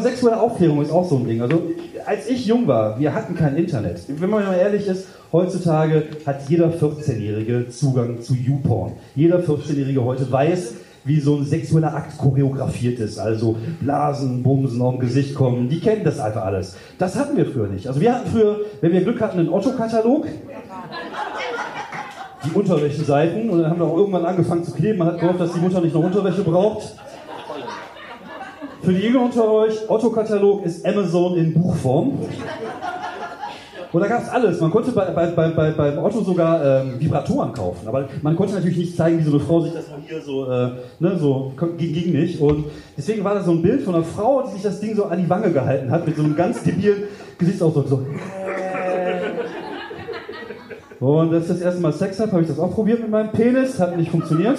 Oder sexuelle Aufklärung ist auch so ein Ding. Also als ich jung war, wir hatten kein Internet. Wenn man mal ehrlich ist, heutzutage hat jeder 14-Jährige Zugang zu YouPorn. Jeder 14-Jährige heute weiß, wie so ein sexueller Akt choreografiert ist. Also Blasen, Bumsen auf dem Gesicht kommen. Die kennen das einfach alles. Das hatten wir früher nicht. Also wir hatten früher, wenn wir Glück hatten, einen Otto-Katalog. Die Unterwäscheseiten. Und dann haben wir auch irgendwann angefangen zu kleben. Man hat gehofft, dass die Mutter nicht noch Unterwäsche braucht. Für die Jünger unter euch, Otto-Katalog ist Amazon in Buchform. Und da gab es alles. Man konnte bei, bei, bei, beim Otto sogar ähm, Vibratoren kaufen. Aber man konnte natürlich nicht zeigen, wie so eine Frau sich das mal hier so, äh, ne, so ging, ging nicht. Und deswegen war da so ein Bild von einer Frau, die sich das Ding so an die Wange gehalten hat, mit so einem ganz debilen Gesichtsausdruck. So. Und als ich das erste Mal Sex habe, habe ich das auch probiert mit meinem Penis. Hat nicht funktioniert.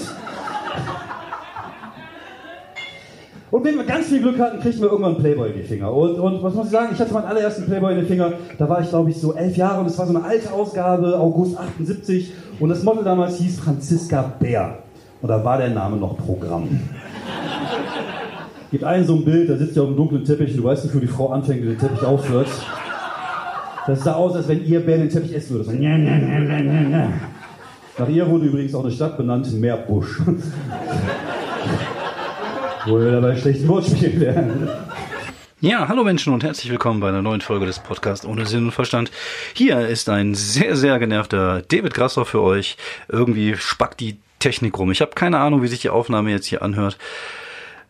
Und wenn wir ganz viel Glück hatten, kriegten wir irgendwann einen Playboy in die Finger. Und, und was muss ich sagen, ich hatte meinen allerersten Playboy in den Finger, da war ich glaube ich so elf Jahre und es war so eine alte Ausgabe, August 78. Und das Model damals hieß Franziska Bär. Und da war der Name noch Programm. Gibt einen so ein Bild, da sitzt ihr auf dem dunklen Teppich und du weißt, wofür die Frau anfängt, wie der Teppich aufhört. Das sah aus, als wenn ihr Bär den Teppich essen würde. So, Nach ihr wurde übrigens auch eine Stadt benannt, Meerbusch. Wo wir dabei schlechten Wortspielen wären. Ja, hallo Menschen und herzlich willkommen bei einer neuen Folge des Podcasts ohne Sinn und Verstand. Hier ist ein sehr, sehr genervter David Grasser für euch. Irgendwie spackt die Technik rum. Ich habe keine Ahnung, wie sich die Aufnahme jetzt hier anhört.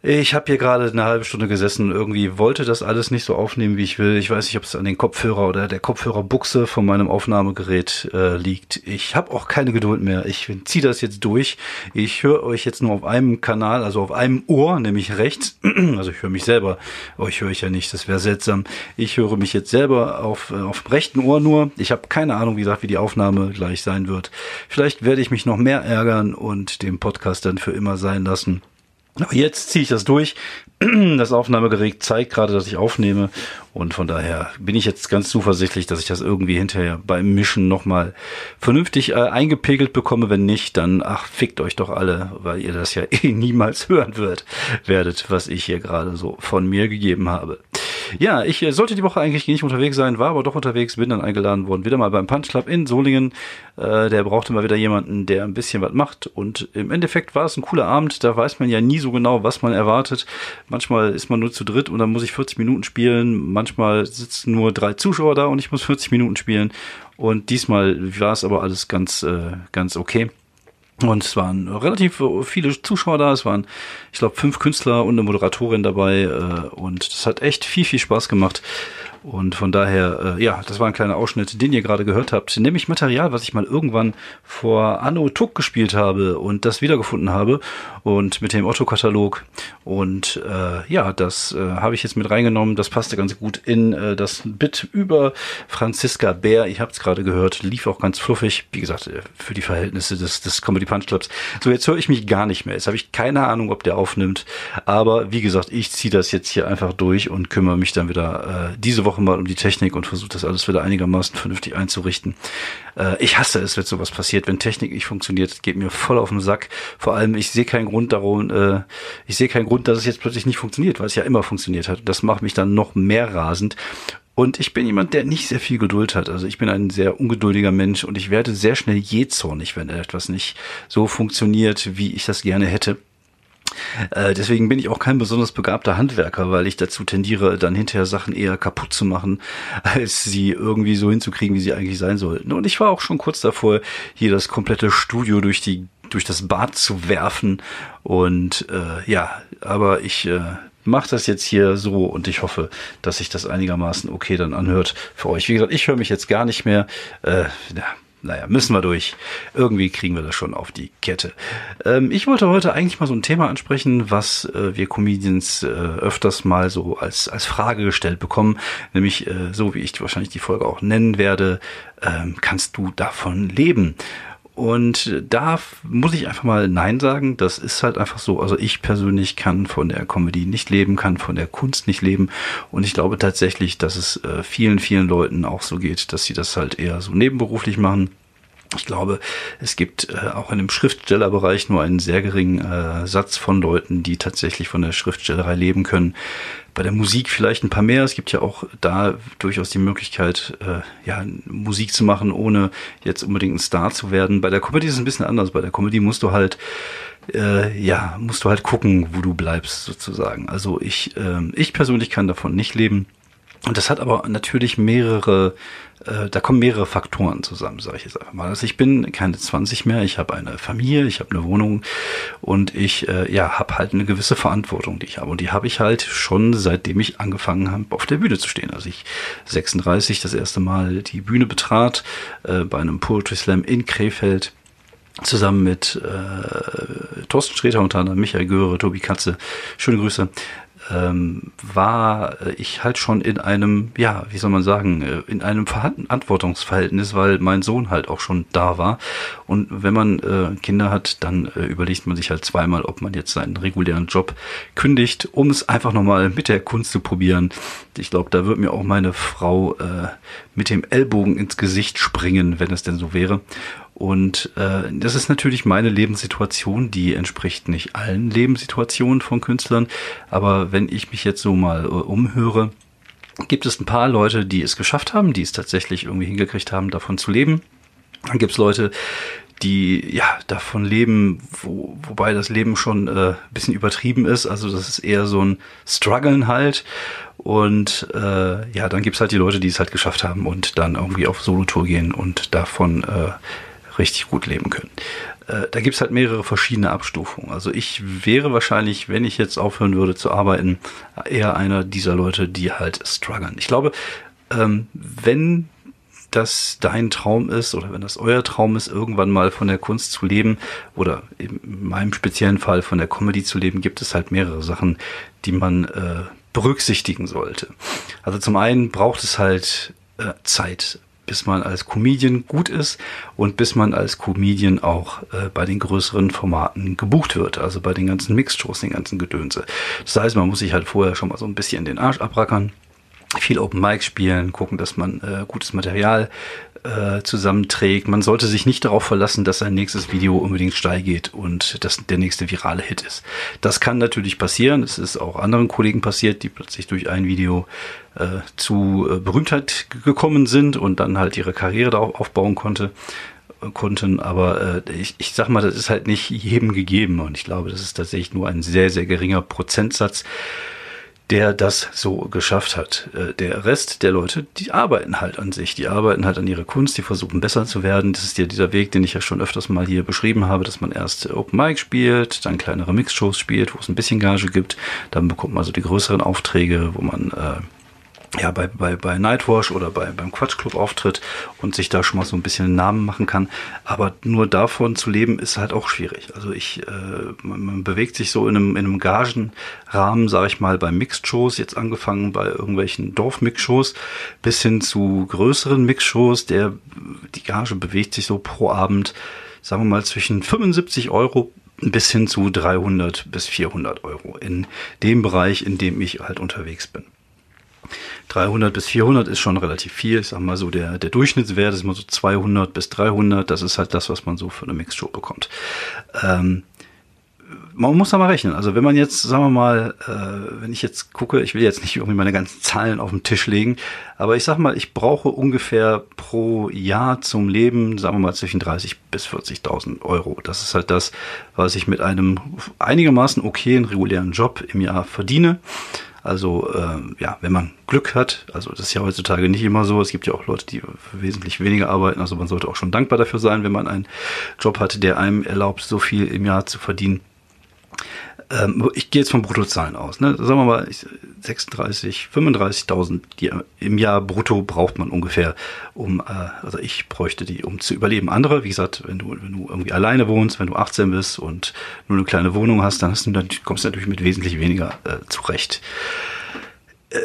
Ich habe hier gerade eine halbe Stunde gesessen. Irgendwie wollte das alles nicht so aufnehmen, wie ich will. Ich weiß nicht, ob es an den Kopfhörer oder der Kopfhörerbuchse von meinem Aufnahmegerät äh, liegt. Ich habe auch keine Geduld mehr. Ich ziehe das jetzt durch. Ich höre euch jetzt nur auf einem Kanal, also auf einem Ohr, nämlich rechts. Also ich höre mich selber. Euch höre ich ja nicht. Das wäre seltsam. Ich höre mich jetzt selber auf, äh, auf dem rechten Ohr nur. Ich habe keine Ahnung, wie gesagt, wie die Aufnahme gleich sein wird. Vielleicht werde ich mich noch mehr ärgern und den Podcast dann für immer sein lassen. Aber jetzt ziehe ich das durch. Das Aufnahmegerät zeigt gerade, dass ich aufnehme. Und von daher bin ich jetzt ganz zuversichtlich, dass ich das irgendwie hinterher beim Mischen nochmal vernünftig äh, eingepegelt bekomme. Wenn nicht, dann ach, fickt euch doch alle, weil ihr das ja eh niemals hören wird, werdet, was ich hier gerade so von mir gegeben habe. Ja, ich äh, sollte die Woche eigentlich nicht unterwegs sein, war aber doch unterwegs, bin dann eingeladen worden, wieder mal beim Punch Club in Solingen. Äh, der brauchte mal wieder jemanden, der ein bisschen was macht. Und im Endeffekt war es ein cooler Abend, da weiß man ja nie so genau, was man erwartet. Manchmal ist man nur zu dritt und dann muss ich 40 Minuten spielen. Manchmal sitzen nur drei Zuschauer da und ich muss 40 Minuten spielen. Und diesmal war es aber alles ganz, äh, ganz okay. Und es waren relativ viele Zuschauer da. Es waren, ich glaube, fünf Künstler und eine Moderatorin dabei. Äh, und das hat echt viel, viel Spaß gemacht. Und von daher, äh, ja, das war ein kleiner Ausschnitt, den ihr gerade gehört habt. Nämlich Material, was ich mal irgendwann vor Anno Tuck gespielt habe und das wiedergefunden habe. Und mit dem Otto-Katalog. Und äh, ja, das äh, habe ich jetzt mit reingenommen. Das passte ganz gut in äh, das Bit über Franziska Bär. Ich habe es gerade gehört, lief auch ganz fluffig. Wie gesagt, äh, für die Verhältnisse des, des Comedy Punch Clubs. So, jetzt höre ich mich gar nicht mehr. Jetzt habe ich keine Ahnung, ob der aufnimmt. Aber wie gesagt, ich ziehe das jetzt hier einfach durch und kümmere mich dann wieder äh, diese Woche Woche mal um die Technik und versuche das alles wieder einigermaßen vernünftig einzurichten. Äh, ich hasse es, wenn sowas passiert, wenn Technik nicht funktioniert, geht mir voll auf den Sack. Vor allem, ich sehe keinen Grund darum, äh, ich sehe keinen Grund, dass es jetzt plötzlich nicht funktioniert, weil es ja immer funktioniert hat. Das macht mich dann noch mehr rasend. Und ich bin jemand, der nicht sehr viel Geduld hat. Also ich bin ein sehr ungeduldiger Mensch und ich werde sehr schnell jähzornig, wenn etwas nicht so funktioniert, wie ich das gerne hätte. Äh, deswegen bin ich auch kein besonders begabter Handwerker, weil ich dazu tendiere, dann hinterher Sachen eher kaputt zu machen, als sie irgendwie so hinzukriegen, wie sie eigentlich sein sollten. Und ich war auch schon kurz davor, hier das komplette Studio durch die durch das Bad zu werfen. Und äh, ja, aber ich äh, mache das jetzt hier so und ich hoffe, dass sich das einigermaßen okay dann anhört für euch. Wie gesagt, ich höre mich jetzt gar nicht mehr. Äh, ja, naja, müssen wir durch. Irgendwie kriegen wir das schon auf die Kette. Ähm, ich wollte heute eigentlich mal so ein Thema ansprechen, was äh, wir Comedians äh, öfters mal so als, als Frage gestellt bekommen. Nämlich, äh, so wie ich wahrscheinlich die Folge auch nennen werde, ähm, kannst du davon leben? Und da muss ich einfach mal Nein sagen. Das ist halt einfach so. Also ich persönlich kann von der Comedy nicht leben, kann von der Kunst nicht leben. Und ich glaube tatsächlich, dass es äh, vielen, vielen Leuten auch so geht, dass sie das halt eher so nebenberuflich machen Ich glaube, es gibt äh, auch in dem Schriftstellerbereich nur einen sehr geringen äh, Satz von Leuten, die tatsächlich von der Schriftstellerei leben können. Bei der Musik vielleicht ein paar mehr. Es gibt ja auch da durchaus die Möglichkeit, äh, ja, Musik zu machen, ohne jetzt unbedingt ein Star zu werden. Bei der Comedy ist es ein bisschen anders. Bei der Comedy musst du halt äh, ja, musst du halt gucken, wo du bleibst, sozusagen. Also ich, äh, ich persönlich kann davon nicht leben. Und das hat aber natürlich mehrere, äh, da kommen mehrere Faktoren zusammen, sage ich jetzt einfach mal. Also ich bin keine 20 mehr, ich habe eine Familie, ich habe eine Wohnung und ich äh, ja habe halt eine gewisse Verantwortung, die ich habe. Und die habe ich halt schon seitdem ich angefangen habe, auf der Bühne zu stehen. Also ich 36 das erste Mal die Bühne betrat äh, bei einem Poetry Slam in Krefeld zusammen mit äh, Thorsten Sträter unter anderem, Michael Göre, Tobi Katze, schöne Grüße, ähm, war ich halt schon in einem, ja, wie soll man sagen, äh, in einem Verantwortungsverhältnis, weil mein Sohn halt auch schon da war. Und wenn man äh, Kinder hat, dann äh, überlegt man sich halt zweimal, ob man jetzt seinen regulären Job kündigt, um es einfach nochmal mit der Kunst zu probieren. Ich glaube, da wird mir auch meine Frau äh, mit dem Ellbogen ins Gesicht springen, wenn es denn so wäre. Und äh, das ist natürlich meine Lebenssituation, die entspricht nicht allen Lebenssituationen von Künstlern. Aber wenn ich mich jetzt so mal äh, umhöre, gibt es ein paar Leute, die es geschafft haben, die es tatsächlich irgendwie hingekriegt haben, davon zu leben. Dann gibt es Leute, die ja davon leben, wo, wobei das Leben schon äh, bisschen übertrieben ist. Also das ist eher so ein Struggeln halt. Und äh, ja, dann gibt's halt die Leute, die es halt geschafft haben und dann irgendwie auf Solotour gehen und davon äh, richtig gut leben können. Äh, da gibt's halt mehrere verschiedene Abstufungen. Also ich wäre wahrscheinlich, wenn ich jetzt aufhören würde zu arbeiten, eher einer dieser Leute, die halt strugglen. Ich glaube, ähm, wenn das dein Traum ist oder wenn das euer Traum ist, irgendwann mal von der Kunst zu leben oder in meinem speziellen Fall von der Comedy zu leben, gibt es halt mehrere Sachen, die man äh, berücksichtigen sollte. Also zum einen braucht es halt äh, Zeit bis man als Comedian gut ist und bis man als Comedian auch äh, bei den größeren Formaten gebucht wird, also bei den ganzen Mixed-Shows, den ganzen Gedönse. Das heißt, man muss sich halt vorher schon mal so ein bisschen den Arsch abrackern, viel Open Mic spielen, gucken, dass man äh, gutes Material äh, zusammenträgt. Man sollte sich nicht darauf verlassen, dass sein nächstes Video unbedingt steil geht und dass der nächste virale Hit ist. Das kann natürlich passieren. Es ist auch anderen Kollegen passiert, die plötzlich durch ein Video äh, zu äh, Berühmtheit gekommen sind und dann halt ihre Karriere darauf aufbauen konnte äh, konnten, aber äh, ich, ich sag mal, das ist halt nicht jedem gegeben und ich glaube, das ist tatsächlich nur ein sehr, sehr geringer Prozentsatz der das so geschafft hat. Äh, der Rest der Leute, die arbeiten halt an sich, die arbeiten halt an ihrer Kunst, die versuchen besser zu werden. Das ist ja dieser Weg, den ich ja schon öfters mal hier beschrieben habe, dass man erst Open Mic spielt, dann kleinere Mixshows spielt, wo es ein bisschen Gage gibt, dann bekommt man so die größeren Aufträge, wo man äh, ja, bei, bei, bei Nightwash oder bei, beim Quatschclub auftritt und sich da schon mal so ein bisschen einen Namen machen kann. Aber nur davon zu leben ist halt auch schwierig. Also ich, äh, man, man bewegt sich so in einem, in einem Gagenrahmen, sage ich mal, bei Mixed-Shows, jetzt angefangen bei irgendwelchen Dorf-Mix-Shows bis hin zu größeren Mix-Shows. Der, die Gage bewegt sich so pro Abend, sagen wir mal, zwischen 75 Euro bis hin zu 300 bis 400 Euro in dem Bereich, in dem ich halt unterwegs bin. 300 bis 400 ist schon relativ viel. Ich sag mal so, der, der Durchschnittswert ist immer so 200 bis 300. Das ist halt das, was man so für eine Mixshow bekommt. Ähm, man muss da mal rechnen. Also wenn man jetzt, sagen wir mal, äh, wenn ich jetzt gucke, ich will jetzt nicht irgendwie meine ganzen Zahlen auf den Tisch legen, aber ich sag mal, ich brauche ungefähr pro Jahr zum Leben, sagen wir mal, zwischen 30 bis 40.000 Euro. Das ist halt das, was ich mit einem einigermaßen okayen regulären Job im Jahr verdiene. Also äh, ja, wenn man Glück hat, also das ist ja heutzutage nicht immer so, es gibt ja auch Leute, die wesentlich weniger arbeiten, also man sollte auch schon dankbar dafür sein, wenn man einen Job hat, der einem erlaubt, so viel im Jahr zu verdienen ähm, ich gehe jetzt von Bruttozahlen aus, ne? sagen wir mal 36, 35.000 im Jahr brutto braucht man ungefähr, um, äh, also ich bräuchte die, um zu überleben. Andere, wie gesagt, wenn du, wenn du irgendwie alleine wohnst, wenn du 18 bist und nur eine kleine Wohnung hast, dann, hast du, dann kommst du natürlich mit wesentlich weniger äh, zurecht. Äh,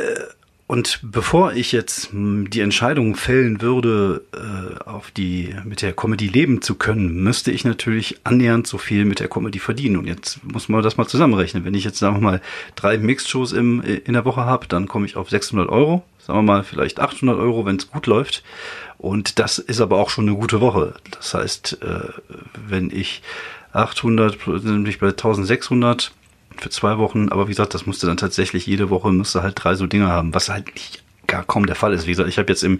und bevor ich jetzt hm, die Entscheidung fällen würde, äh, auf die mit der Comedy leben zu können, müsste ich natürlich annähernd so viel mit der Comedy verdienen. Und jetzt muss man das mal zusammenrechnen. Wenn ich jetzt sagen wir mal drei Mixed-Shows im, in der Woche habe, dann komme ich auf 600 Euro. Sagen wir mal vielleicht 800 Euro, wenn es gut läuft. Und das ist aber auch schon eine gute Woche. Das heißt, äh, wenn ich 800, nämlich bei 1600 für zwei Wochen, aber wie gesagt, das musste dann tatsächlich jede Woche müsste halt drei so Dinge haben, was halt nicht gar kaum der Fall ist. Wie gesagt, ich habe jetzt im,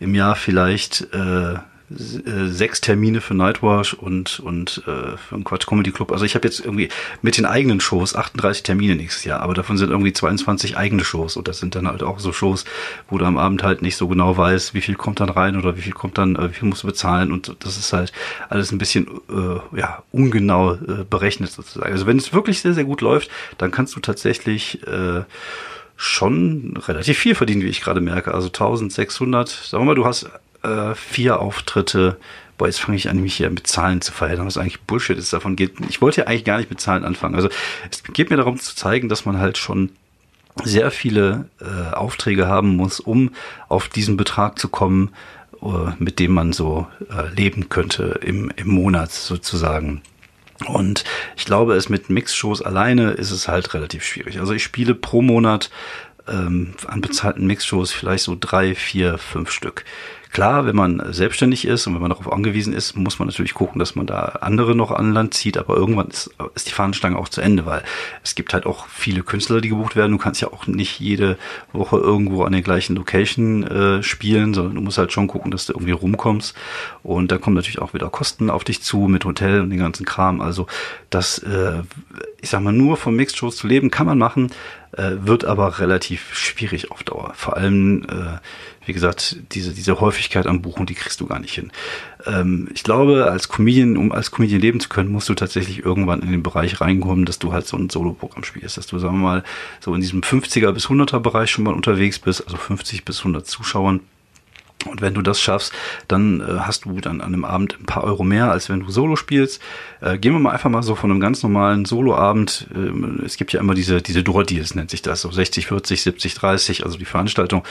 im Jahr vielleicht äh, sechs Termine für Nightwash und, und äh, für einen Quatsch Comedy Club. Also ich habe jetzt irgendwie mit den eigenen Shows 38 Termine nächstes Jahr, aber davon sind irgendwie 22 eigene Shows und das sind dann halt auch so Shows, wo du am Abend halt nicht so genau weißt, wie viel kommt dann rein oder wie viel kommt dann, äh, wie viel musst du bezahlen und das ist halt alles ein bisschen äh, ja ungenau äh, berechnet sozusagen. Also wenn es wirklich sehr, sehr gut läuft, dann kannst du tatsächlich äh, schon relativ viel verdienen, wie ich gerade merke. Also 1600, sagen wir mal, du hast äh, vier Auftritte. Boah, jetzt fange ich an, mich hier mit Zahlen zu verheddern, was eigentlich Bullshit ist. Davon geht. Ich wollte ja eigentlich gar nicht mit Zahlen anfangen. Also es geht mir darum zu zeigen, dass man halt schon sehr viele äh, Aufträge haben muss, um auf diesen Betrag zu kommen, äh, mit dem man so äh, leben könnte im, im Monat sozusagen. Und ich glaube, es mit Mix-Shows alleine ist es halt relativ schwierig. Also ich spiele pro Monat ähm, an bezahlten Mix-Shows vielleicht so drei, vier, fünf Stück. Klar, wenn man selbstständig ist und wenn man darauf angewiesen ist, muss man natürlich gucken, dass man da andere noch an Land zieht, aber irgendwann ist, ist die Fahnenstange auch zu Ende, weil es gibt halt auch viele Künstler, die gebucht werden. Du kannst ja auch nicht jede Woche irgendwo an der gleichen Location äh, spielen, sondern du musst halt schon gucken, dass du irgendwie rumkommst. Und da kommen natürlich auch wieder Kosten auf dich zu mit Hotel und den ganzen Kram. Also das, äh, ich sag mal, nur von Mixed-Shows zu leben, kann man machen, äh, wird aber relativ schwierig auf Dauer. Vor allem, äh, wie gesagt, diese, diese Häufigkeit am Buchen, die kriegst du gar nicht hin. Ähm, ich glaube, als Comedian, um als Comedian leben zu können, musst du tatsächlich irgendwann in den Bereich reinkommen, dass du halt so ein Solo-Programm spielst, dass du, sagen wir mal, so in diesem 50er bis 100er Bereich schon mal unterwegs bist, also 50 bis 100 Zuschauern und wenn du das schaffst, dann äh, hast du dann an einem Abend ein paar Euro mehr, als wenn du Solo spielst. Äh, gehen wir mal einfach mal so von einem ganz normalen Solo-Abend. Äh, es gibt ja immer diese, diese Door-Deals, nennt sich das, so 60, 40, 70, 30, also die Veranstaltung.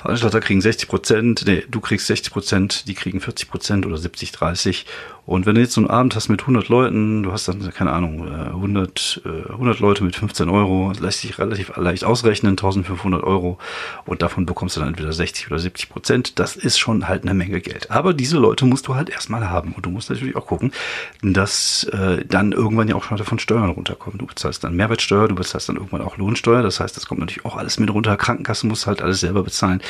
Veranstalter kriegen 60 Prozent, nee, du kriegst 60 Prozent, die kriegen 40 Prozent oder 70, 30. Und wenn du jetzt so einen Abend hast mit 100 Leuten, du hast dann, keine Ahnung, 100, äh, 100 äh, Leute mit 15 Euro, lässt sich relativ leicht ausrechnen, 1500 Euro. Und davon bekommst du dann entweder 60 oder 70 Prozent. Das ist schon halt eine Menge Geld. Aber diese Leute musst du halt erstmal haben. Und du musst natürlich auch gucken, dass äh, dann irgendwann ja auch schon davon Steuern runterkommen. Du bezahlst dann Mehrwertsteuer, du bezahlst dann irgendwann auch Lohnsteuer. Das heißt, das kommt natürlich auch alles mit runter. Krankenkasse musst halt alles selber bezahlen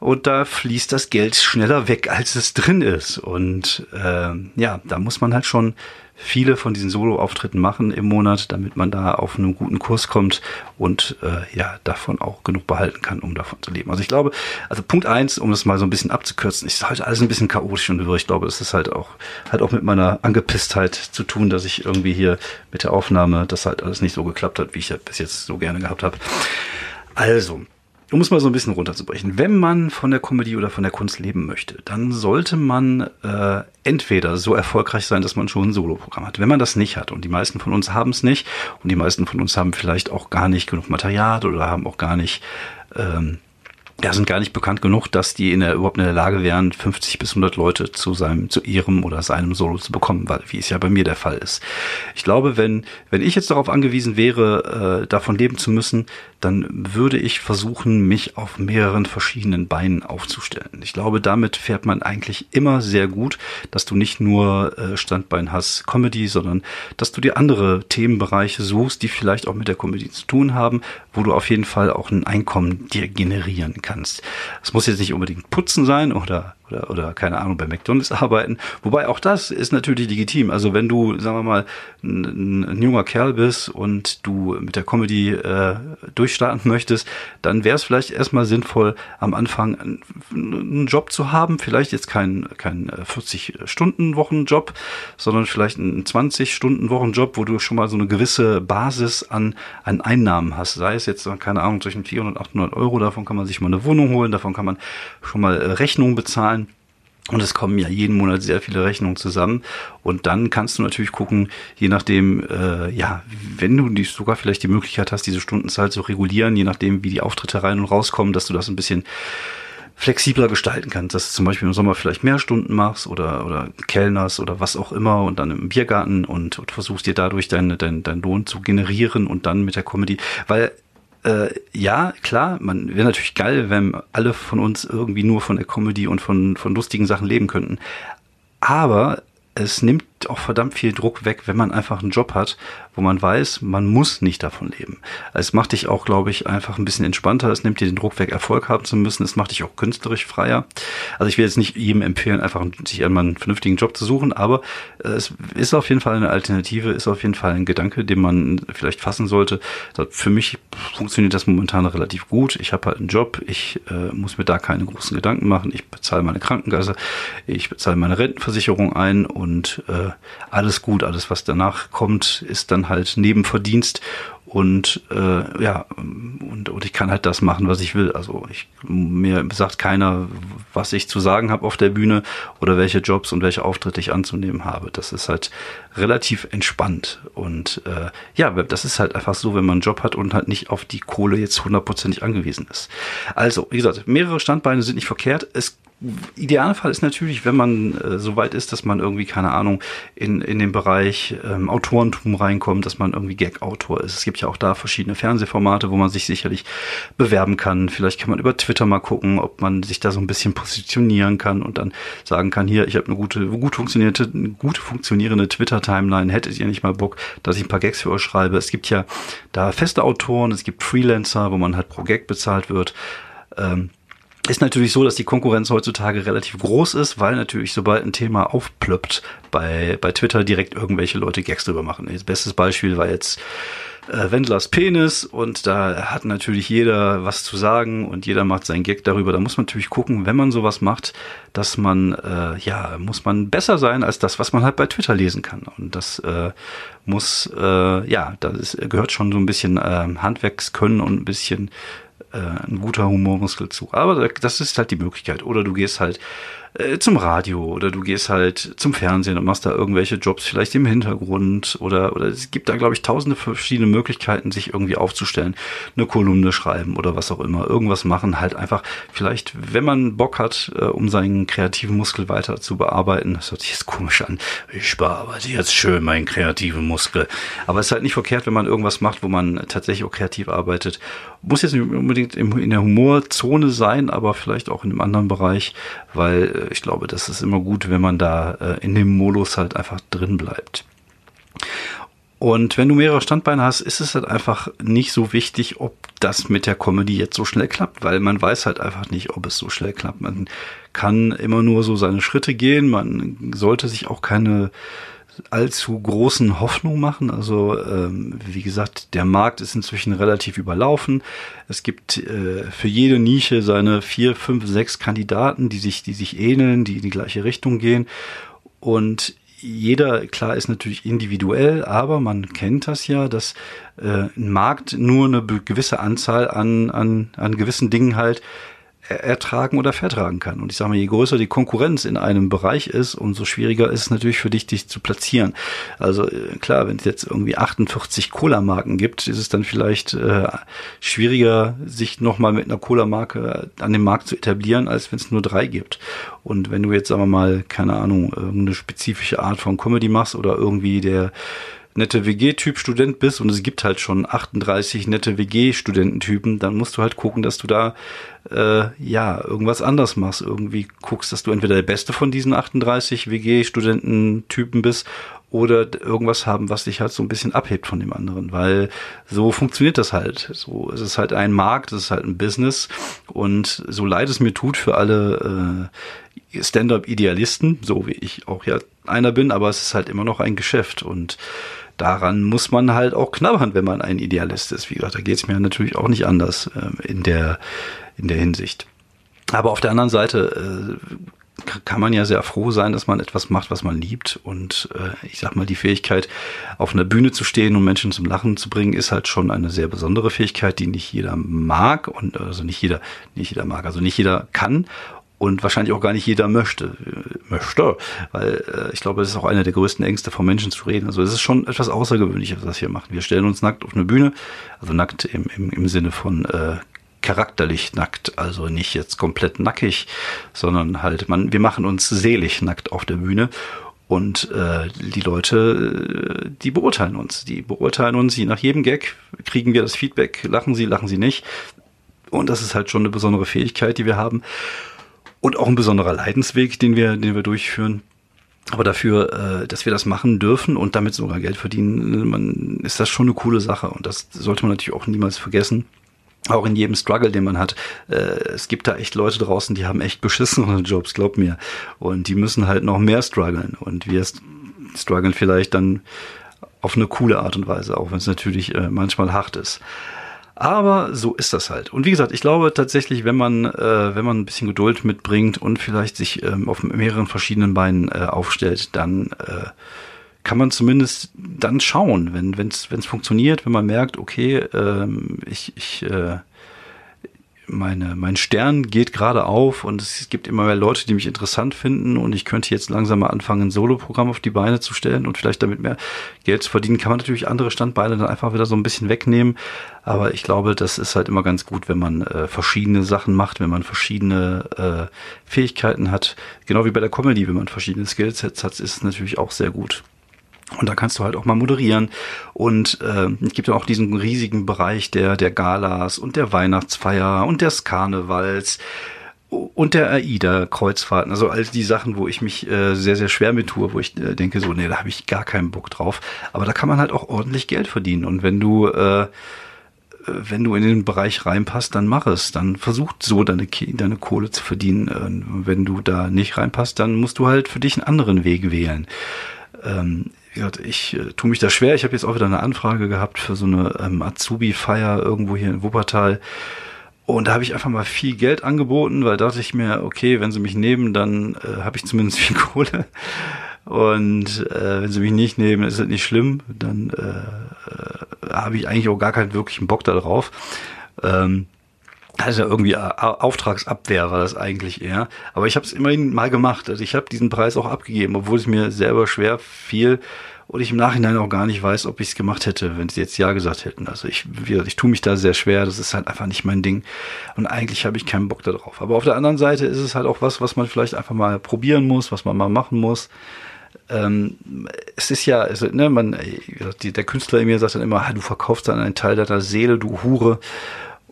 und da fließt das Geld schneller weg, als es drin ist. Und äh, ja, da muss man halt schon viele von diesen Solo-Auftritten machen im Monat, damit man da auf einen guten Kurs kommt und äh, ja, davon auch genug behalten kann, um davon zu leben. Also ich glaube, also Punkt eins, um das mal so ein bisschen abzukürzen, ist halt alles ein bisschen chaotisch und wirr. Ich glaube, es ist halt auch, halt auch mit meiner Angepisstheit zu tun, dass ich irgendwie hier mit der Aufnahme das halt alles nicht so geklappt hat, wie ich das bis jetzt so gerne gehabt habe. Also, um es mal so ein bisschen runterzubrechen, wenn man von der Comedy oder von der Kunst leben möchte, dann sollte man äh, entweder so erfolgreich sein, dass man schon ein Soloprogramm hat. Wenn man das nicht hat, und die meisten von uns haben es nicht, und die meisten von uns haben vielleicht auch gar nicht genug Material oder haben auch gar nicht ähm, ja, sind gar nicht bekannt genug, dass die in der, überhaupt in der Lage wären, 50 bis 100 Leute zu seinem, zu ihrem oder seinem Solo zu bekommen, weil, wie es ja bei mir der Fall ist. Ich glaube, wenn, wenn ich jetzt darauf angewiesen wäre, äh, davon leben zu müssen, dann würde ich versuchen, mich auf mehreren verschiedenen Beinen aufzustellen. Ich glaube, damit fährt man eigentlich immer sehr gut, dass du nicht nur äh, Standbein hast Comedy, sondern dass du dir andere Themenbereiche suchst, die vielleicht auch mit der Comedy zu tun haben, wo du auf jeden Fall auch ein Einkommen dir generieren kannst. Es muss jetzt nicht unbedingt putzen sein oder oder, oder keine Ahnung, bei McDonalds arbeiten. Wobei auch das ist natürlich legitim. Also wenn du, sagen wir mal, ein, ein junger Kerl bist und du mit der Comedy äh, durchstarten möchtest, dann wäre es vielleicht erstmal sinnvoll, am Anfang einen, einen Job zu haben. Vielleicht jetzt kein, kein 40-Stunden-Wochen-Job, sondern vielleicht einen 20-Stunden-Wochen-Job, wo du schon mal so eine gewisse Basis an, an Einnahmen hast. Sei es jetzt, keine Ahnung, zwischen 400 und 800 Euro, davon kann man sich mal eine Wohnung holen, davon kann man schon mal Rechnungen bezahlen Und es kommen ja jeden Monat sehr viele Rechnungen zusammen. Und dann kannst du natürlich gucken, je nachdem, äh, ja, wenn du die, sogar vielleicht die Möglichkeit hast, diese Stundenzahl zu regulieren, je nachdem, wie die Auftritte rein und rauskommen, dass du das ein bisschen flexibler gestalten kannst, dass du zum Beispiel im Sommer vielleicht mehr Stunden machst oder, oder Kellners oder was auch immer und dann im Biergarten und, und versuchst dir dadurch deinen dein, dein Lohn zu generieren und dann mit der Comedy, weil äh, ja, klar, man wäre natürlich geil, wenn alle von uns irgendwie nur von der Comedy und von, von lustigen Sachen leben könnten. Aber es nimmt auch verdammt viel Druck weg, wenn man einfach einen Job hat, wo man weiß, man muss nicht davon leben. Es macht dich auch, glaube ich, einfach ein bisschen entspannter. Es nimmt dir den Druck weg, Erfolg haben zu müssen. Es macht dich auch künstlerisch freier. Also ich will jetzt nicht jedem empfehlen, einfach sich einmal einen vernünftigen Job zu suchen, aber äh, es ist auf jeden Fall eine Alternative, ist auf jeden Fall ein Gedanke, den man vielleicht fassen sollte. Für mich funktioniert das momentan relativ gut. Ich habe halt einen Job, ich äh, muss mir da keine großen Gedanken machen. Ich bezahle meine Krankenkasse, ich bezahle meine Rentenversicherung ein und äh, alles gut. Alles, was danach kommt, ist dann halt Nebenverdienst und äh, ja und, und ich kann halt das machen, was ich will. Also ich mir sagt keiner, was ich zu sagen habe auf der Bühne oder welche Jobs und welche Auftritte ich anzunehmen habe. Das ist halt relativ entspannt und äh, ja, das ist halt einfach so, wenn man einen Job hat und halt nicht auf die Kohle jetzt hundertprozentig angewiesen ist. Also wie gesagt, mehrere Standbeine sind nicht verkehrt. Es Idealfall ist natürlich, wenn man äh, so weit ist, dass man irgendwie, keine Ahnung, in, in den Bereich ähm, Autorentum reinkommt, dass man irgendwie Gag-Autor ist. Es gibt ja auch da verschiedene Fernsehformate, wo man sich sicherlich bewerben kann. Vielleicht kann man über Twitter mal gucken, ob man sich da so ein bisschen positionieren kann und dann sagen kann, hier, ich habe eine gute, gut funktionierte, gute funktionierende Twitter-Timeline. Hättet ihr nicht mal Bock, dass ich ein paar Gags für euch schreibe? Es gibt ja da feste Autoren, es gibt Freelancer, wo man halt pro Gag bezahlt wird. Ähm, ist natürlich so, dass die Konkurrenz heutzutage relativ groß ist, weil natürlich sobald ein Thema aufplöppt, bei, bei Twitter direkt irgendwelche Leute Gags drüber machen. Das bestes Beispiel war jetzt äh, Wendlers Penis und da hat natürlich jeder was zu sagen und jeder macht seinen Gag darüber. Da muss man natürlich gucken, wenn man sowas macht, dass man, äh, ja, muss man besser sein als das, was man halt bei Twitter lesen kann. Und das äh, muss, äh, ja, das gehört schon so ein bisschen äh, Handwerkskönnen und ein bisschen äh, ein guter Humormuskel zu. Aber das ist halt die Möglichkeit. Oder du gehst halt äh, zum Radio oder du gehst halt zum Fernsehen und machst da irgendwelche Jobs vielleicht im Hintergrund oder, oder es gibt da, glaube ich, tausende verschiedene Möglichkeiten, sich irgendwie aufzustellen. Eine Kolumne schreiben oder was auch immer. Irgendwas machen, halt einfach vielleicht, wenn man Bock hat, äh, um seinen kreativen Muskel weiter zu bearbeiten. Das hört sich jetzt komisch an. Ich bearbeite jetzt schön meinen kreativen Muskel. Aber es ist halt nicht verkehrt, wenn man irgendwas macht, wo man tatsächlich auch kreativ arbeitet. Muss jetzt nicht unbedingt in der Humorzone sein, aber vielleicht auch in einem anderen Bereich, weil ich glaube, das ist immer gut, wenn man da äh, in dem Modus halt einfach drin bleibt. Und wenn du mehrere Standbeine hast, ist es halt einfach nicht so wichtig, ob das mit der Comedy jetzt so schnell klappt, weil man weiß halt einfach nicht, ob es so schnell klappt. Man kann immer nur so seine Schritte gehen, man sollte sich auch keine allzu großen Hoffnung machen. Also ähm, wie gesagt, der Markt ist inzwischen relativ überlaufen. Es gibt äh, für jede Nische seine vier, fünf, sechs Kandidaten, die sich, die sich ähneln, die in die gleiche Richtung gehen. Und jeder, klar, ist natürlich individuell, aber man kennt das ja, dass äh, ein Markt nur eine gewisse Anzahl an, an, an gewissen Dingen halt ertragen oder vertragen kann. Und ich sage mal, je größer die Konkurrenz in einem Bereich ist, umso schwieriger ist es natürlich für dich, dich zu platzieren. Also äh, klar, wenn es jetzt irgendwie 48 Cola-Marken gibt, ist es dann vielleicht äh, schwieriger, sich nochmal mit einer Cola-Marke an dem Markt zu etablieren, als wenn es nur drei gibt. Und wenn du jetzt, sagen wir mal, keine Ahnung, irgendeine spezifische Art von Comedy machst oder irgendwie der nette WG-Typ Student bist und es gibt halt schon 38 nette WG-Studententypen, dann musst du halt gucken, dass du da äh, ja irgendwas anders machst. Irgendwie guckst, dass du entweder der Beste von diesen 38 WG-Studententypen bist oder irgendwas haben, was dich halt so ein bisschen abhebt von dem anderen, weil so funktioniert das halt. So es ist halt ein Markt, es ist halt ein Business und so leid es mir tut für alle äh, Stand-up-Idealisten, so wie ich auch ja einer bin, aber es ist halt immer noch ein Geschäft und daran muss man halt auch knabbern, wenn man ein Idealist ist. Wie gesagt, da geht es mir natürlich auch nicht anders äh, in, der, in der Hinsicht. Aber auf der anderen Seite äh, kann man ja sehr froh sein, dass man etwas macht, was man liebt. Und äh, ich sag mal, die Fähigkeit, auf einer Bühne zu stehen und Menschen zum Lachen zu bringen, ist halt schon eine sehr besondere Fähigkeit, die nicht jeder mag und also nicht jeder, nicht jeder mag, also nicht jeder kann. Und wahrscheinlich auch gar nicht jeder möchte. Möchte, weil äh, ich glaube, das ist auch einer der größten Ängste von Menschen zu reden. Also es ist schon etwas Außergewöhnliches, was wir machen. Wir stellen uns nackt auf eine Bühne, also nackt im, im, im Sinne von äh, charakterlich nackt, also nicht jetzt komplett nackig, sondern halt man, wir machen uns selig nackt auf der Bühne und äh, die Leute, äh, die beurteilen uns, die beurteilen uns, je nach jedem Gag kriegen wir das Feedback, lachen sie, lachen sie nicht. Und das ist halt schon eine besondere Fähigkeit, die wir haben und auch ein besonderer Leidensweg, den wir, den wir durchführen. Aber dafür, äh, dass wir das machen dürfen und damit sogar Geld verdienen, man, ist das schon eine coole Sache. Und das sollte man natürlich auch niemals vergessen. Auch in jedem Struggle, den man hat. Äh, es gibt da echt Leute draußen, die haben echt beschissene Jobs, glaub mir. Und die müssen halt noch mehr strugglen. Und wir strugglen vielleicht dann auf eine coole Art und Weise, auch wenn es natürlich äh, manchmal hart ist. Aber so ist das halt. Und wie gesagt, ich glaube tatsächlich, wenn man, äh, wenn man ein bisschen Geduld mitbringt und vielleicht sich ähm, auf mehreren verschiedenen Beinen äh, aufstellt, dann äh, kann man zumindest dann schauen, wenn es funktioniert, wenn man merkt, okay, ähm, ich, ich äh, meine, mein Stern geht gerade auf und es gibt immer mehr Leute, die mich interessant finden und ich könnte jetzt langsam mal anfangen, ein Solo-Programm auf die Beine zu stellen und vielleicht damit mehr Geld zu verdienen, kann man natürlich andere Standbeine dann einfach wieder so ein bisschen wegnehmen. Aber ich glaube, das ist halt immer ganz gut, wenn man äh, verschiedene Sachen macht, wenn man verschiedene äh, Fähigkeiten hat. Genau wie bei der Comedy, wenn man verschiedene Skillsets hat, ist es natürlich auch sehr gut. Und da kannst du halt auch mal moderieren. Und äh, es gibt ja auch diesen riesigen Bereich der, der Galas und der Weihnachtsfeier und des Karnevals und der AIDA-Kreuzfahrten. Also all die Sachen, wo ich mich äh, sehr, sehr schwer mit tue, wo ich äh, denke, so, nee, da habe ich gar keinen Bock drauf. Aber da kann man halt auch ordentlich Geld verdienen. Und wenn du äh, wenn du in den Bereich reinpasst, dann mach es. Dann versuch so deine, deine Kohle zu verdienen. Und wenn du da nicht reinpasst, dann musst du halt für dich einen anderen Weg wählen. Ähm, ich äh, tue mich da schwer. Ich habe jetzt auch wieder eine Anfrage gehabt für so eine ähm, Azubi-Feier irgendwo hier in Wuppertal. Und da habe ich einfach mal viel Geld angeboten, weil dachte ich mir, okay, wenn sie mich nehmen, dann äh, habe ich zumindest viel Kohle. Und äh, wenn sie mich nicht nehmen, ist es nicht schlimm. Dann äh, äh, habe ich eigentlich auch gar keinen wirklichen Bock darauf. Ähm, also irgendwie Auftragsabwehr war das eigentlich eher. Aber ich habe es immerhin mal gemacht. Also ich habe diesen Preis auch abgegeben, obwohl es mir selber schwer fiel und ich im Nachhinein auch gar nicht weiß, ob ich es gemacht hätte, wenn sie jetzt ja gesagt hätten. Also ich, ich tue mich da sehr schwer. Das ist halt einfach nicht mein Ding. Und eigentlich habe ich keinen Bock darauf. Aber auf der anderen Seite ist es halt auch was, was man vielleicht einfach mal probieren muss, was man mal machen muss. Ähm, es ist ja, also, ne, man, der Künstler in mir sagt dann immer, du verkaufst dann einen Teil deiner Seele, du Hure.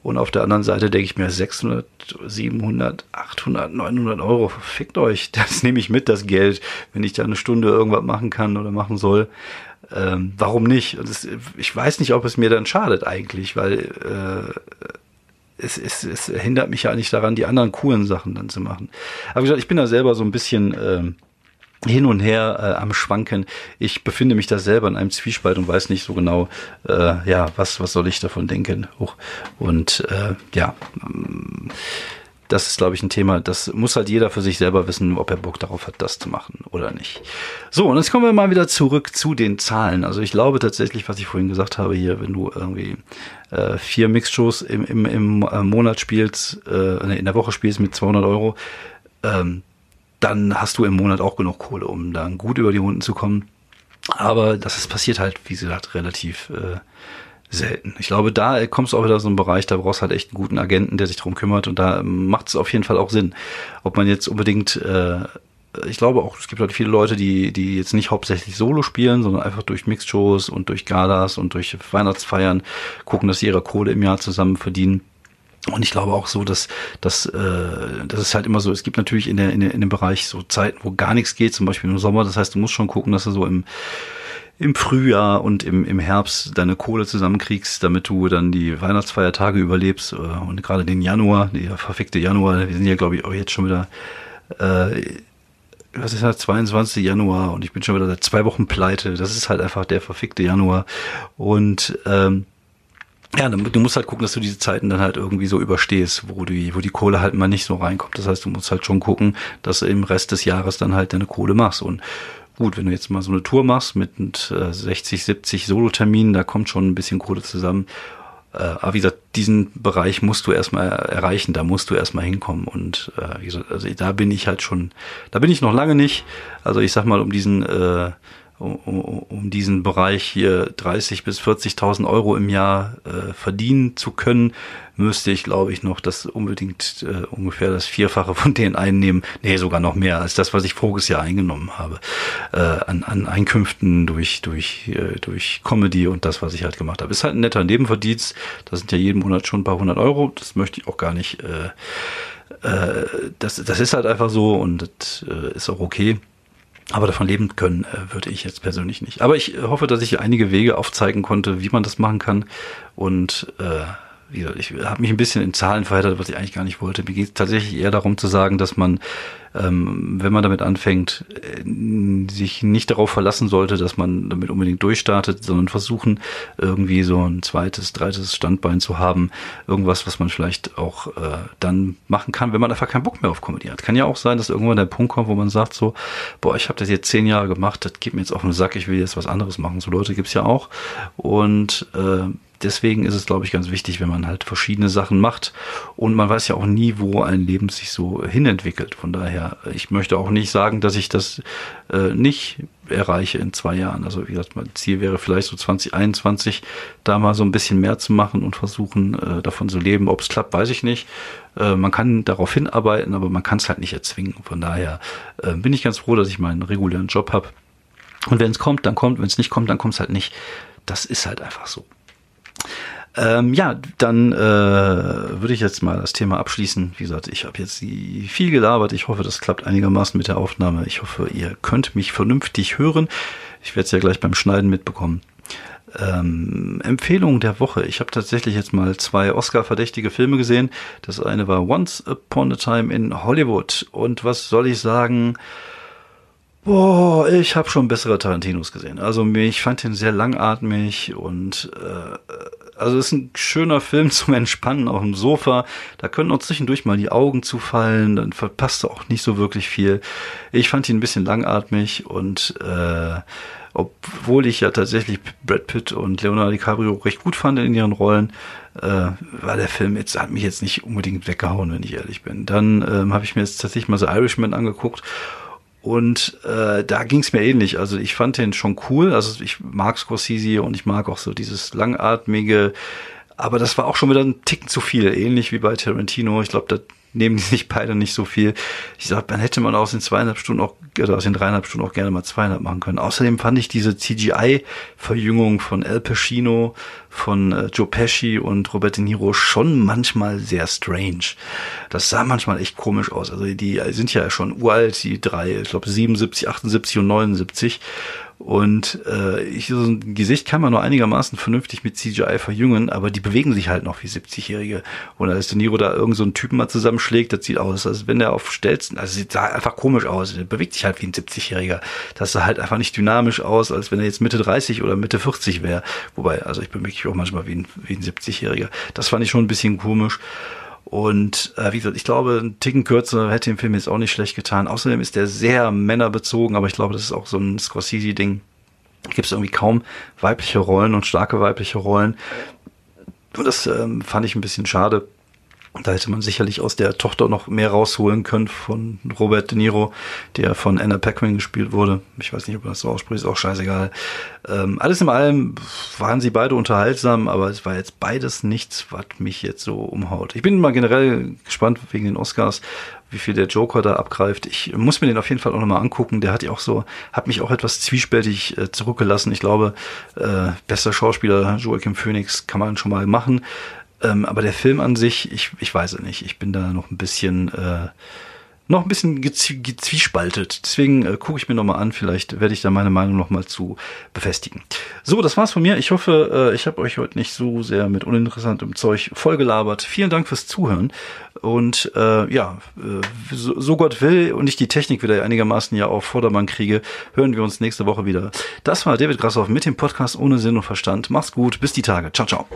Und auf der anderen Seite denke ich mir 600, 700, 800, 900 Euro. Fickt euch, das nehme ich mit, das Geld, wenn ich da eine Stunde irgendwas machen kann oder machen soll. Ähm, warum nicht? Das, ich weiß nicht, ob es mir dann schadet eigentlich, weil äh, es, es, es hindert mich ja nicht daran, die anderen coolen Sachen dann zu machen. Aber wie gesagt, ich bin da selber so ein bisschen... Ähm, hin und her äh, am Schwanken. Ich befinde mich da selber in einem Zwiespalt und weiß nicht so genau, äh, ja, was, was soll ich davon denken. Und äh, ja, mm, das ist, glaube ich, ein Thema, das muss halt jeder für sich selber wissen, ob er Bock darauf hat, das zu machen oder nicht. So, und jetzt kommen wir mal wieder zurück zu den Zahlen. Also ich glaube tatsächlich, was ich vorhin gesagt habe hier, wenn du irgendwie äh, vier Mixshows im, im, im äh, Monat spielst, äh, in der Woche spielst mit 200 Euro, ähm, dann hast du im Monat auch genug Kohle, um dann gut über die Runden zu kommen. Aber das ist passiert halt, wie gesagt, relativ äh, selten. Ich glaube, da kommst du auch wieder so einen Bereich, da brauchst du halt echt einen guten Agenten, der sich drum kümmert und da macht es auf jeden Fall auch Sinn. Ob man jetzt unbedingt, äh, ich glaube auch, es gibt halt viele Leute, die, die jetzt nicht hauptsächlich Solo spielen, sondern einfach durch Mixed-Shows und durch Galas und durch Weihnachtsfeiern gucken, dass sie ihre Kohle im Jahr zusammen verdienen. Und ich glaube auch so, dass, dass äh, das ist halt immer so, es gibt natürlich in, der, in, der, in dem Bereich so Zeiten, wo gar nichts geht, zum Beispiel im Sommer. Das heißt, du musst schon gucken, dass du so im, im Frühjahr und im, im Herbst deine Kohle zusammenkriegst, damit du dann die Weihnachtsfeiertage überlebst. Äh, und gerade den Januar, der verfickte Januar, wir sind ja, glaube ich, auch jetzt schon wieder, äh, was ist das, 22. Januar und ich bin schon wieder seit zwei Wochen pleite. Das ist halt einfach der verfickte Januar. Und ähm, ja, du musst halt gucken, dass du diese Zeiten dann halt irgendwie so überstehst, wo die, wo die Kohle halt mal nicht so reinkommt. Das heißt, du musst halt schon gucken, dass du im Rest des Jahres dann halt deine Kohle machst. Und gut, wenn du jetzt mal so eine Tour machst mit 60, 70 äh, Solo-Terminen, da kommt schon ein bisschen Kohle zusammen. Äh, aber wie gesagt, diesen Bereich musst du erstmal erreichen, da musst du erstmal hinkommen. Und äh, wie gesagt, also da bin ich halt schon, da bin ich noch lange nicht. Also ich sag mal, um diesen äh, um, um diesen Bereich hier 30 bis 40.000 Euro im Jahr äh, verdienen zu können, müsste ich, glaube ich, noch das unbedingt äh, ungefähr das Vierfache von denen einnehmen. Nee, sogar noch mehr als das, was ich voriges Jahr eingenommen habe. Äh, an, an Einkünften durch, durch, äh, durch Comedy und das, was ich halt gemacht habe. Ist halt ein netter Nebenverdienst. Das sind ja jeden Monat schon ein paar hundert Euro. Das möchte ich auch gar nicht. Äh, äh, das, das ist halt einfach so und das äh, ist auch okay. Aber davon leben können äh, würde ich jetzt persönlich nicht. Aber ich hoffe, dass ich einige Wege aufzeigen konnte, wie man das machen kann. Und äh, ich habe mich ein bisschen in Zahlen verheddert, was ich eigentlich gar nicht wollte. Mir geht es tatsächlich eher darum zu sagen, dass man, ähm, wenn man damit anfängt, äh, sich nicht darauf verlassen sollte, dass man damit unbedingt durchstartet, sondern versuchen, irgendwie so ein zweites, drittes Standbein zu haben. Irgendwas, was man vielleicht auch äh, dann machen kann, wenn man einfach keinen Bock mehr auf Comedy hat. Kann ja auch sein, dass irgendwann der Punkt kommt, wo man sagt so, boah, ich habe das jetzt zehn Jahre gemacht, das geht mir jetzt auf den Sack, ich will jetzt was anderes machen. So Leute gibt's ja auch. Und äh, deswegen ist es, glaube ich, ganz wichtig, wenn man halt verschiedene Sachen macht. Und man weiß ja auch nie, wo ein Leben sich so hinentwickelt. Von daher, ich möchte auch nicht sagen, dass ich das äh, nicht erreiche in zwei Jahren. Also wie gesagt, mein Ziel wäre vielleicht so 2021, da mal so ein bisschen mehr zu machen und versuchen, äh, davon zu leben. Ob es klappt, weiß ich nicht. Äh, man kann darauf hinarbeiten, aber man kann es halt nicht erzwingen. Von daher äh, bin ich ganz froh, dass ich meinen regulären Job habe. Und wenn es kommt, dann kommt. Wenn es nicht kommt, dann kommt es halt nicht. Das ist halt einfach so. Ähm, ja, dann äh, würde ich jetzt mal das Thema abschließen. Wie gesagt, ich habe jetzt viel gelabert. Ich hoffe, das klappt einigermaßen mit der Aufnahme. Ich hoffe, ihr könnt mich vernünftig hören. Ich werde es ja gleich beim Schneiden mitbekommen. Ähm, Empfehlung der Woche. Ich habe tatsächlich jetzt mal zwei Oscar-verdächtige Filme gesehen. Das eine war Once Upon a Time in Hollywood. Und was soll ich sagen? Boah, ich habe schon bessere Tarantinos gesehen. Also ich fand den sehr langatmig und äh, also es ist ein schöner Film zum Entspannen auf dem Sofa. Da können auch zwischendurch mal die Augen zufallen, dann verpasst du auch nicht so wirklich viel. Ich fand ihn ein bisschen langatmig und äh, obwohl ich ja tatsächlich Brad Pitt und Leonardo DiCaprio recht gut fand in ihren Rollen, äh, war der Film jetzt, hat mich jetzt nicht unbedingt weggehauen, wenn ich ehrlich bin. Dann ähm, habe ich mir jetzt tatsächlich mal so Irishman angeguckt und äh, da ging es mir ähnlich. Also ich fand den schon cool. Also ich mag Scorsese und ich mag auch so dieses langatmige. Aber das war auch schon wieder ein Ticken zu viel. Ähnlich wie bei Tarantino. Ich glaube, da nehmen die sich beide nicht so viel. Ich sag, dann hätte man aus den zweieinhalb Stunden auch, oder aus den dreieinhalb Stunden auch gerne mal zweieinhalb machen können. Außerdem fand ich diese CGI-Verjüngung von Al Pacino, von äh, Joe Pesci und Robert De Niro schon manchmal sehr strange. Das sah manchmal echt komisch aus. Also die sind ja schon uralt, die drei, ich glaube 77, 78 und 79. Und äh, ich, so ein Gesicht kann man nur einigermaßen vernünftig mit CGI verjüngen, aber die bewegen sich halt noch wie 70-Jährige. Und als De Niro da irgend so Typen mal zusammenschlägt, das sieht aus, als wenn der auf Stelzen, also sieht einfach komisch aus. Der bewegt sich halt wie ein 70-Jähriger. Das sah halt einfach nicht dynamisch aus, als wenn er jetzt Mitte 30 oder Mitte 40 wäre. Wobei, also ich bewege mich auch manchmal wie ein, wie ein 70-Jähriger. Das fand ich schon ein bisschen komisch. Und äh, wie gesagt, ich glaube, ein Ticken kürzer hätte dem Film jetzt auch nicht schlecht getan. Außerdem ist der sehr männerbezogen, aber ich glaube, das ist auch so ein Scorsese-Ding. Gibt es irgendwie kaum weibliche Rollen und starke weibliche Rollen. Und das ähm, fand ich ein bisschen schade. Da hätte man sicherlich aus der Tochter noch mehr rausholen können von Robert De Niro, der von Anna Paquin gespielt wurde. Ich weiß nicht, ob man das so ausspricht, ist auch scheißegal. Ähm, alles in allem waren sie beide unterhaltsam, aber es war jetzt beides nichts, was mich jetzt so umhaut. Ich bin mal generell gespannt wegen den Oscars, wie viel der Joker da abgreift. Ich muss mir den auf jeden Fall auch nochmal angucken. Der hat ja auch so, hat mich auch etwas zwiespältig äh, zurückgelassen. Ich glaube, äh, bester Schauspieler Joachim Phoenix kann man schon mal machen. Ähm, aber der Film an sich, ich, ich weiß es nicht. Ich bin da noch ein bisschen, äh, noch ein bisschen gezwiespaltet. Deswegen äh, gucke ich mir nochmal an. Vielleicht werde ich da meine Meinung nochmal zu befestigen. So, das war's von mir. Ich hoffe, äh, ich habe euch heute nicht so sehr mit uninteressantem Zeug vollgelabert. Vielen Dank fürs Zuhören. Und äh, ja, äh, so, so Gott will und ich die Technik wieder einigermaßen ja auf Vordermann kriege, hören wir uns nächste Woche wieder. Das war David Grassoff mit dem Podcast ohne Sinn und Verstand. Mach's gut, bis die Tage. Ciao, ciao.